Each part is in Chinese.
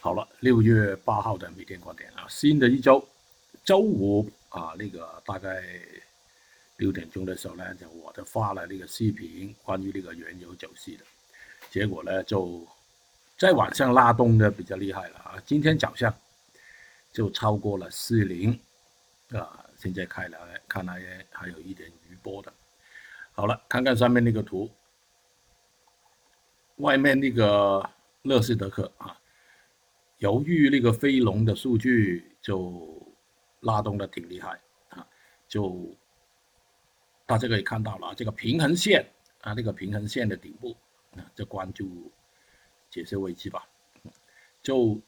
好了，六月八号的每天观点啊，新的一周，周五啊，那个大概六点钟的时候呢，就我就发了那个视频，关于那个原油走势的，结果呢就在晚上拉动的比较厉害了啊，今天早上就超过了四零啊，现在开来看来还有一点余波的。好了，看看上面那个图，外面那个乐视德克啊。由于那个飞龙的数据就拉动的挺厉害啊，就大家可以看到了这个平衡线啊，那个平衡线的顶部啊，就关注这些位置吧。就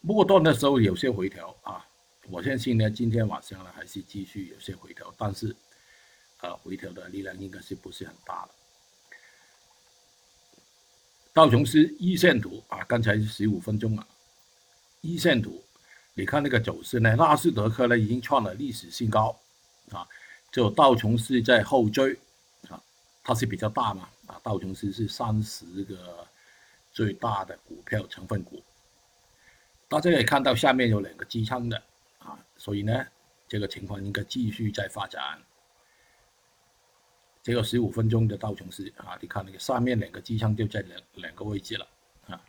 末段的时候有些回调啊，我相信呢，今天晚上呢还是继续有些回调，但是呃，回调的力量应该是不是很大的。道琼斯一线图啊，刚才十五分钟了。一线图，你看那个走势呢？纳斯德克呢已经创了历史新高，啊，就道琼斯在后追，啊，它是比较大嘛，啊，道琼斯是三十个最大的股票成分股，大家也看到下面有两个支撑的，啊，所以呢，这个情况应该继续在发展。这个十五分钟的道琼斯啊，你看那个上面两个支撑就在两两个位置了，啊，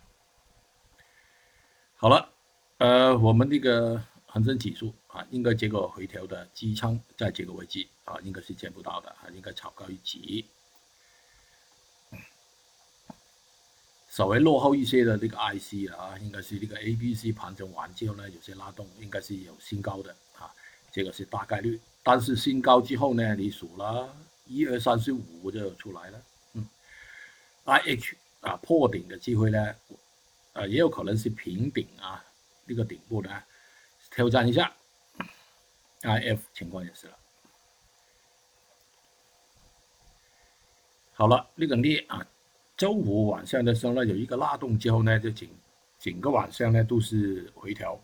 好了。呃，我们那个恒生指数啊，应该这个回调的支撑在这个位置啊，应该是见不到的啊，应该炒高一级。稍微落后一些的这个 IC 啊，应该是这个 A、B、C 盘整完之后呢，有些拉动，应该是有新高的啊，这个是大概率。但是新高之后呢，你数了一二三四五就出来了，嗯，IH 啊破顶的机会呢，呃，也有可能是平顶啊。这个顶部呢，挑战一下，I F 情况也是了。好了，那个镍啊，周五晚上的时候呢，有一个拉动之后呢，就整整个晚上呢都是回调，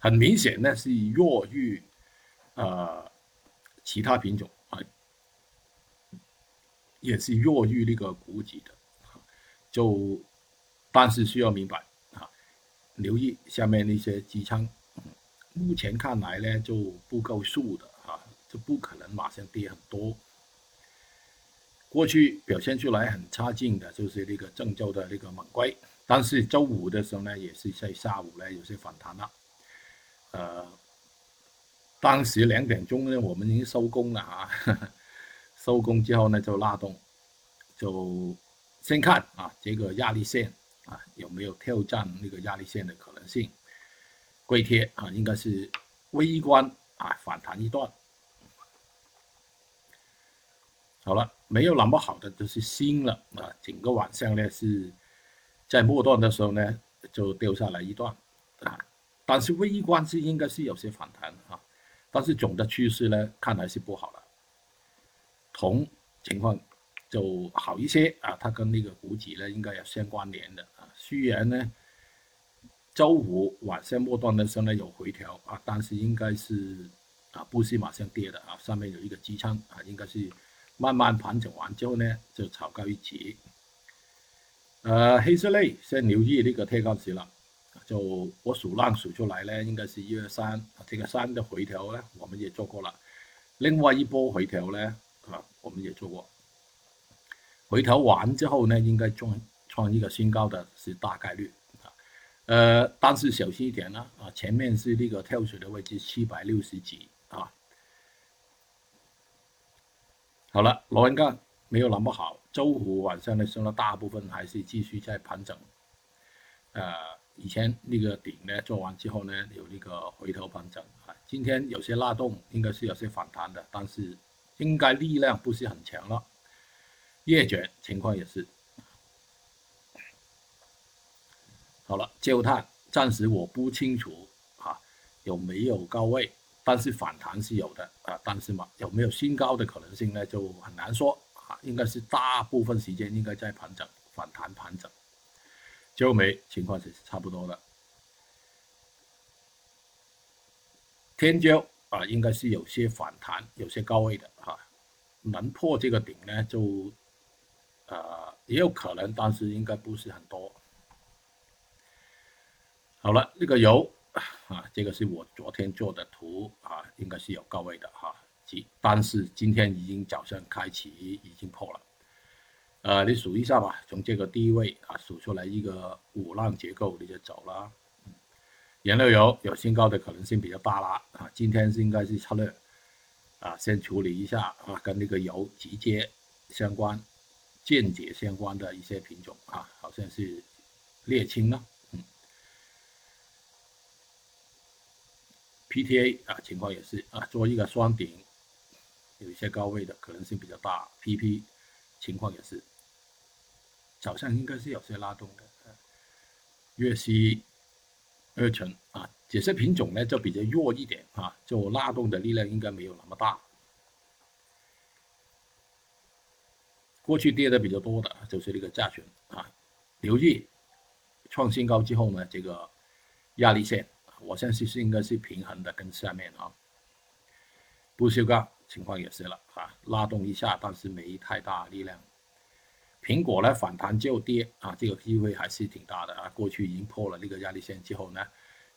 很明显呢是弱于呃其他品种啊，也是弱于那个股指的，就但是需要明白。留意下面那些支撑，目前看来呢就不够数的啊，就不可能马上跌很多。过去表现出来很差劲的就是那个郑州的那个猛龟，但是周五的时候呢，也是在下午呢有些反弹了。呃，当时两点钟呢，我们已经收工了啊，收工之后呢就拉动，就先看啊这个压力线。啊，有没有挑战那个压力线的可能性？硅贴啊，应该是微观啊反弹一段。好了，没有那么好的就是新了啊，整个晚上呢是在末段的时候呢就掉下来一段啊，但是微观是应该是有些反弹啊，但是总的趋势呢看来是不好了。铜情况就好一些啊，它跟那个股指呢应该有相关联的啊。虽然呢，周五晚上末端的时候呢有回调啊，但是应该是啊不是马上跌的啊，上面有一个支撑啊，应该是慢慢盘整完之后呢就炒高一级。呃，黑色类先留意那个贴高值了，就我数浪数出来呢，应该是一二三啊，这个三的回调呢我们也做过了，另外一波回调呢啊我们也做过，回调完之后呢应该创。创一个新高的是大概率啊，呃，但是小心一点呢啊，前面是那个跳水的位置七百六十几啊。好了，螺纹钢没有那么好，周五晚上的时候，大部分还是继续在盘整。呃，以前那个顶呢做完之后呢，有那个回头盘整啊，今天有些拉动，应该是有些反弹的，但是应该力量不是很强了。叶卷情况也是。好了，焦炭暂时我不清楚啊，有没有高位，但是反弹是有的啊，但是嘛，有没有新高的可能性呢，就很难说啊，应该是大部分时间应该在盘整、反弹、盘整。焦煤情况是差不多的，天胶啊，应该是有些反弹，有些高位的啊，能破这个顶呢，就呃也有可能，但是应该不是很多。好了，那个油啊，这个是我昨天做的图啊，应该是有高位的哈，即但是今天已经早上开启已经破了，呃，你数一下吧，从这个低位啊数出来一个五浪结构你就走了，原料油有新高的可能性比较大了啊，今天是应该是策略啊，先处理一下啊，跟那个油直接相关、间接相关的一些品种啊，好像是沥青了。PTA 啊，情况也是啊，做一个双顶，有一些高位的可能性比较大。PP 情况也是，早上应该是有些拉动的。粤西二醇啊，这些品种呢就比较弱一点啊，就拉动的力量应该没有那么大。过去跌的比较多的就是那个价权啊，留意创新高之后呢，这个压力线。我相信是应该是平衡的，跟下面啊，不锈钢情况也是了啊，拉动一下，但是没太大力量。苹果呢反弹就跌啊，这个机会还是挺大的啊。过去已经破了那个压力线之后呢，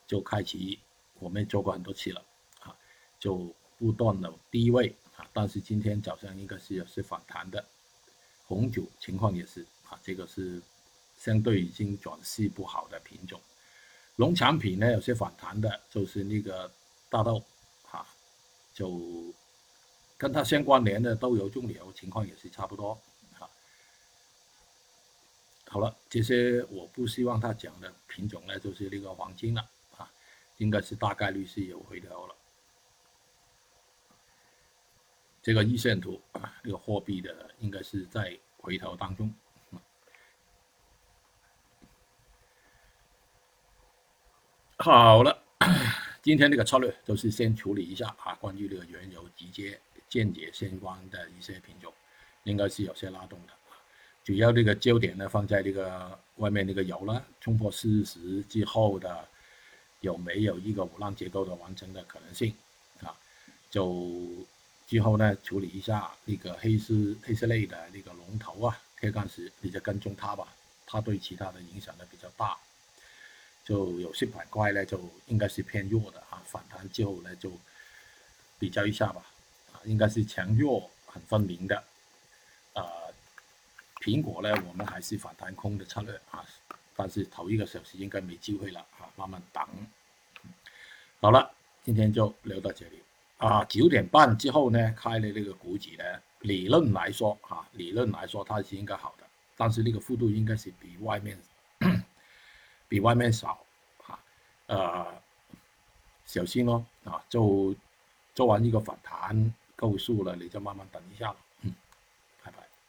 就开启我们做过很多次了啊，就不断的低位啊，但是今天早上应该是有是反弹的。红酒情况也是啊，这个是相对已经转势不好的品种。农产品呢，有些反弹的，就是那个大豆，哈，就跟它相关联的豆油、棕油情况也是差不多，哈。好了，这些我不希望他讲的品种呢，就是那个黄金了，啊，应该是大概率是有回调了。这个日线图啊，这个货币的应该是在回调当中。好了，今天这个策略就是先处理一下啊，关于这个原油直接间接相关的一些品种，应该是有些拉动的。主要这个焦点呢放在这个外面那个油了，冲破四十之后的有没有一个五浪结构的完成的可能性啊？就之后呢处理一下那个黑丝黑色类的那个龙头啊，铁矿石，你就跟踪它吧，它对其他的影响呢比较大。就有些板块呢，就应该是偏弱的啊，反弹之后呢，就比较一下吧，啊，应该是强弱很分明的，呃，苹果呢，我们还是反弹空的策略啊，但是头一个小时应该没机会了啊，慢慢等。好了，今天就聊到这里啊，九点半之后呢，开了那个股指呢，理论来说啊，理论来说它是应该好的，但是那个幅度应该是比外面。比外面少，啊，呃，小心咯，啊，就做完一个反弹够数了，你就慢慢等一下。